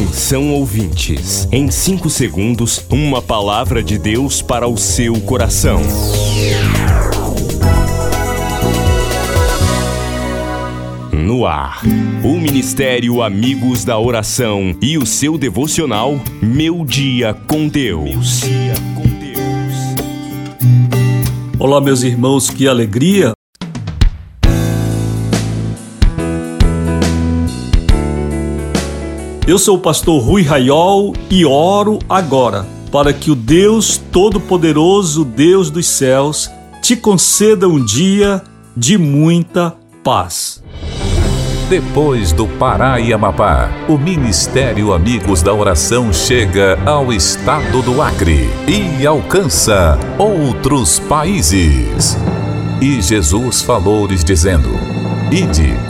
Atenção ouvintes, em 5 segundos, uma palavra de Deus para o seu coração. No ar, o Ministério Amigos da Oração e o seu devocional Meu Dia com Deus. Olá, meus irmãos, que alegria Eu sou o pastor Rui Raiol e oro agora para que o Deus Todo-Poderoso, Deus dos céus, te conceda um dia de muita paz. Depois do Pará e Amapá, o Ministério Amigos da Oração chega ao estado do Acre e alcança outros países. E Jesus falou-lhes dizendo: Ide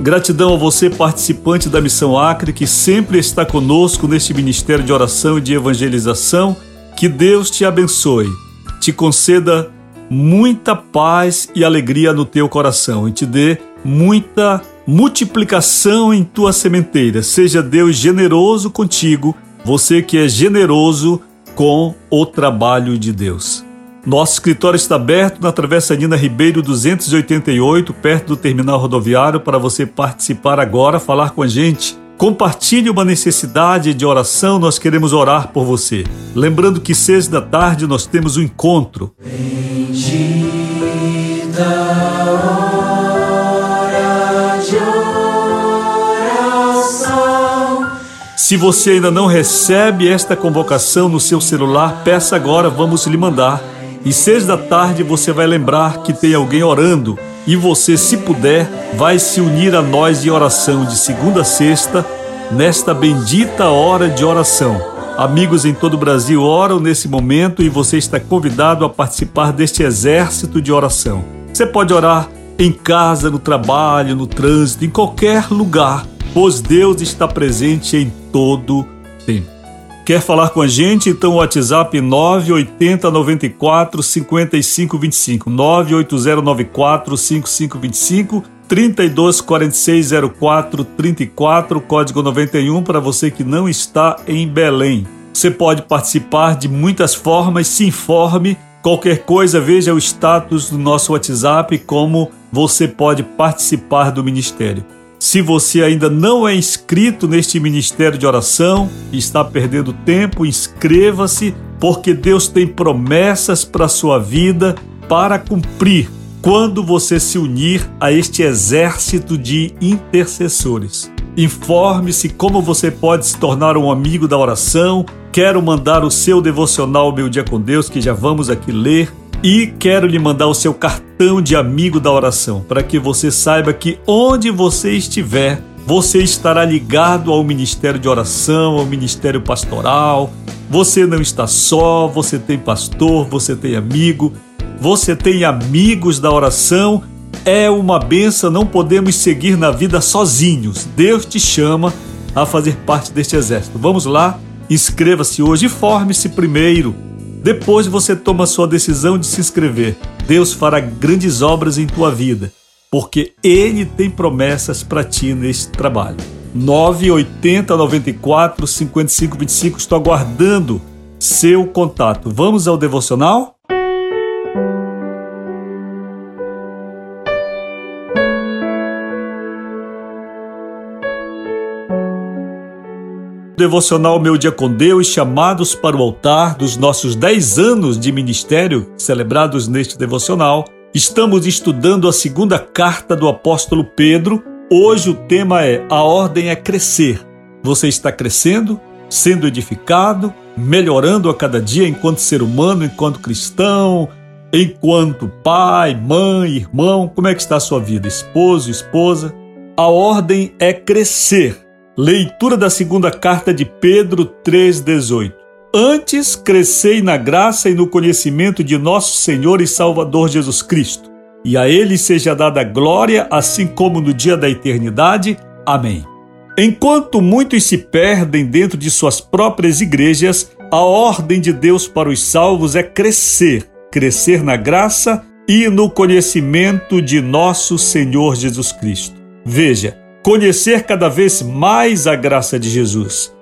Gratidão a você, participante da Missão Acre, que sempre está conosco neste ministério de oração e de evangelização. Que Deus te abençoe, te conceda muita paz e alegria no teu coração e te dê muita multiplicação em tua sementeira. Seja Deus generoso contigo, você que é generoso com o trabalho de Deus. Nosso escritório está aberto na Travessa Nina Ribeiro 288, perto do terminal rodoviário, para você participar agora, falar com a gente. Compartilhe uma necessidade de oração, nós queremos orar por você. Lembrando que seis da tarde nós temos um encontro. Bendita. Se você ainda não recebe esta convocação no seu celular, peça agora, vamos lhe mandar e seis da tarde você vai lembrar que tem alguém orando e você, se puder, vai se unir a nós em oração de segunda a sexta, nesta bendita hora de oração. Amigos em todo o Brasil oram nesse momento e você está convidado a participar deste exército de oração. Você pode orar em casa, no trabalho, no trânsito, em qualquer lugar, pois Deus está presente em todo tempo. Quer falar com a gente? Então o WhatsApp 980 94 55 25 980 94 55 25 32 46 04 34 código 91 para você que não está em Belém. Você pode participar de muitas formas, se informe. Qualquer coisa, veja o status do nosso WhatsApp como você pode participar do ministério. Se você ainda não é inscrito neste ministério de oração e está perdendo tempo, inscreva-se, porque Deus tem promessas para a sua vida para cumprir quando você se unir a este exército de intercessores. Informe-se como você pode se tornar um amigo da oração. Quero mandar o seu devocional Meu Dia com Deus, que já vamos aqui ler e quero lhe mandar o seu cartão de amigo da oração, para que você saiba que onde você estiver, você estará ligado ao ministério de oração, ao ministério pastoral. Você não está só, você tem pastor, você tem amigo, você tem amigos da oração. É uma benção, não podemos seguir na vida sozinhos. Deus te chama a fazer parte deste exército. Vamos lá, inscreva-se hoje e forme-se primeiro depois você toma sua decisão de se inscrever. Deus fará grandes obras em tua vida, porque Ele tem promessas para ti neste trabalho. 980 94 55 25, estou aguardando seu contato. Vamos ao devocional? Devocional Meu Dia com Deus, chamados para o altar dos nossos 10 anos de ministério celebrados neste devocional, estamos estudando a segunda carta do apóstolo Pedro. Hoje o tema é A Ordem é Crescer. Você está crescendo? sendo edificado, melhorando a cada dia enquanto ser humano, enquanto cristão, enquanto pai, mãe, irmão. Como é que está a sua vida? Esposo, esposa? A ordem é crescer. Leitura da segunda carta de Pedro 3,18. Antes crescei na graça e no conhecimento de nosso Senhor e Salvador Jesus Cristo. E a Ele seja dada glória, assim como no dia da eternidade. Amém. Enquanto muitos se perdem dentro de suas próprias igrejas, a ordem de Deus para os salvos é crescer, crescer na graça e no conhecimento de nosso Senhor Jesus Cristo. Veja, conhecer cada vez mais a graça de Jesus,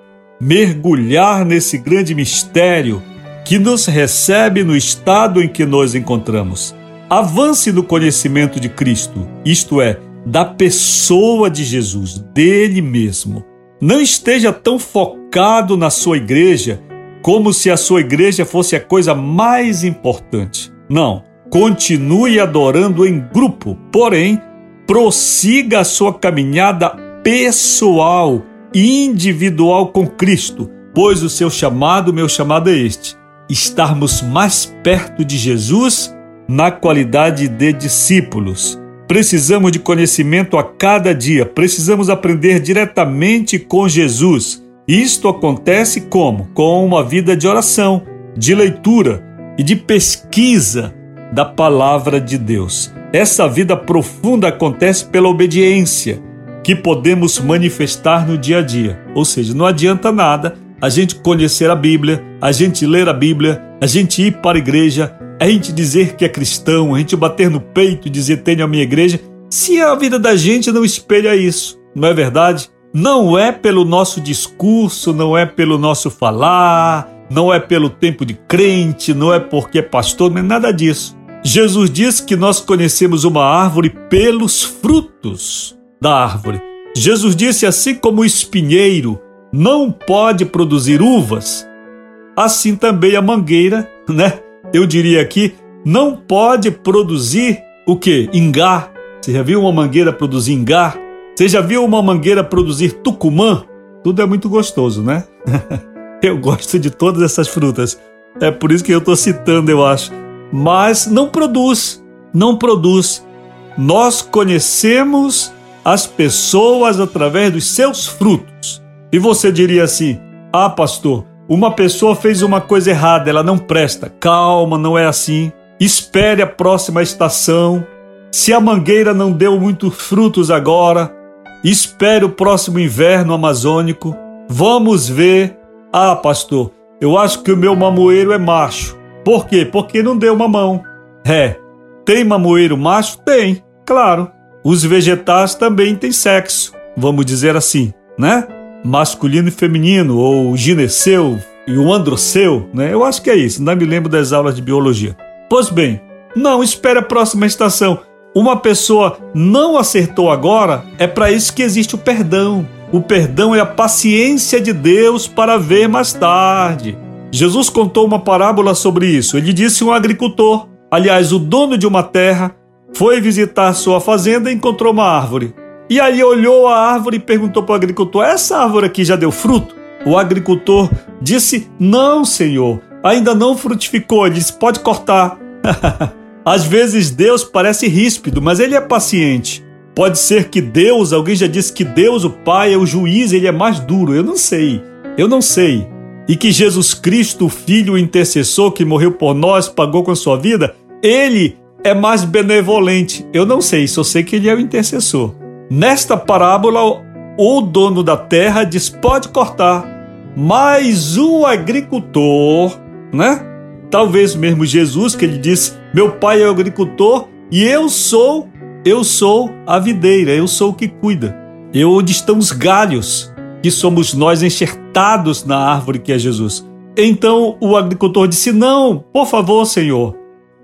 mergulhar nesse grande mistério que nos recebe no estado em que nos encontramos. Avance no conhecimento de Cristo, isto é, da pessoa de Jesus, dele mesmo. Não esteja tão focado na sua igreja como se a sua igreja fosse a coisa mais importante. Não. Continue adorando em grupo, porém, prossiga a sua caminhada pessoal, individual com Cristo, pois o seu chamado, meu chamado é este: estarmos mais perto de Jesus na qualidade de discípulos. Precisamos de conhecimento a cada dia, precisamos aprender diretamente com Jesus. Isto acontece como? Com uma vida de oração, de leitura e de pesquisa da palavra de Deus. Essa vida profunda acontece pela obediência que podemos manifestar no dia a dia. Ou seja, não adianta nada a gente conhecer a Bíblia, a gente ler a Bíblia, a gente ir para a igreja, a gente dizer que é cristão, a gente bater no peito e dizer tenho a minha igreja, se a vida da gente não espelha isso, não é verdade? Não é pelo nosso discurso, não é pelo nosso falar, não é pelo tempo de crente, não é porque é pastor, não é nada disso. Jesus diz que nós conhecemos uma árvore pelos frutos da árvore. Jesus disse assim como o espinheiro não pode produzir uvas, assim também a mangueira, né? eu diria aqui, não pode produzir o que? Ingá. Você já viu uma mangueira produzir ingá? Você já viu uma mangueira produzir tucumã? Tudo é muito gostoso, né? eu gosto de todas essas frutas. É por isso que eu estou citando, eu acho. Mas não produz, não produz. Nós conhecemos as pessoas através dos seus frutos. E você diria assim: ah, pastor, uma pessoa fez uma coisa errada, ela não presta. Calma, não é assim. Espere a próxima estação. Se a mangueira não deu muitos frutos agora, espere o próximo inverno amazônico. Vamos ver. Ah, pastor, eu acho que o meu mamoeiro é macho. Por quê? Porque não deu mamão. É. Tem mamoeiro macho? Tem, claro. Os vegetais também têm sexo, vamos dizer assim, né? masculino e feminino, ou gineceu e o androceu, né? Eu acho que é isso, não me lembro das aulas de biologia. Pois bem, não espere a próxima estação. Uma pessoa não acertou agora, é para isso que existe o perdão. O perdão é a paciência de Deus para ver mais tarde. Jesus contou uma parábola sobre isso. Ele disse um agricultor, aliás, o dono de uma terra, foi visitar sua fazenda e encontrou uma árvore. E aí olhou a árvore e perguntou para o agricultor: Essa árvore aqui já deu fruto? O agricultor disse: Não, senhor, ainda não frutificou. Ele disse: Pode cortar. Às vezes Deus parece ríspido, mas ele é paciente. Pode ser que Deus, alguém já disse que Deus, o Pai, é o juiz, ele é mais duro. Eu não sei. Eu não sei. E que Jesus Cristo, o Filho o intercessor que morreu por nós, pagou com a sua vida, ele é mais benevolente. Eu não sei, só sei que ele é o intercessor. Nesta parábola, o dono da terra diz: pode cortar, mas o agricultor, né? Talvez mesmo Jesus, que ele disse: meu pai é o agricultor e eu sou, eu sou a videira, eu sou o que cuida. Eu onde estão os galhos, que somos nós enxertados na árvore que é Jesus. Então o agricultor disse: Não, por favor, Senhor,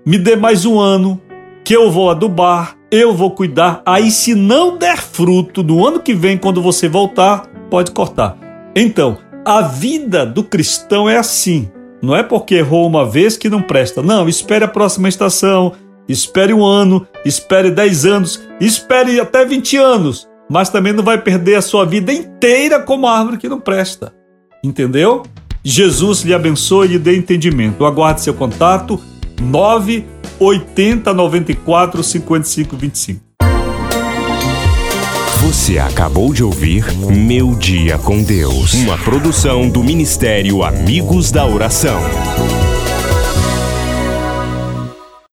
me dê mais um ano, que eu vou adubar, eu vou cuidar. Aí, se não der fruto no ano que vem, quando você voltar, pode cortar. Então, a vida do cristão é assim. Não é porque errou uma vez que não presta. Não, espere a próxima estação, espere um ano, espere 10 anos, espere até 20 anos. Mas também não vai perder a sua vida inteira como árvore que não presta. Entendeu? Jesus lhe abençoe e lhe dê entendimento. Aguarde seu contato 980 94 55 25. Você acabou de ouvir Meu Dia com Deus, uma produção do Ministério Amigos da Oração.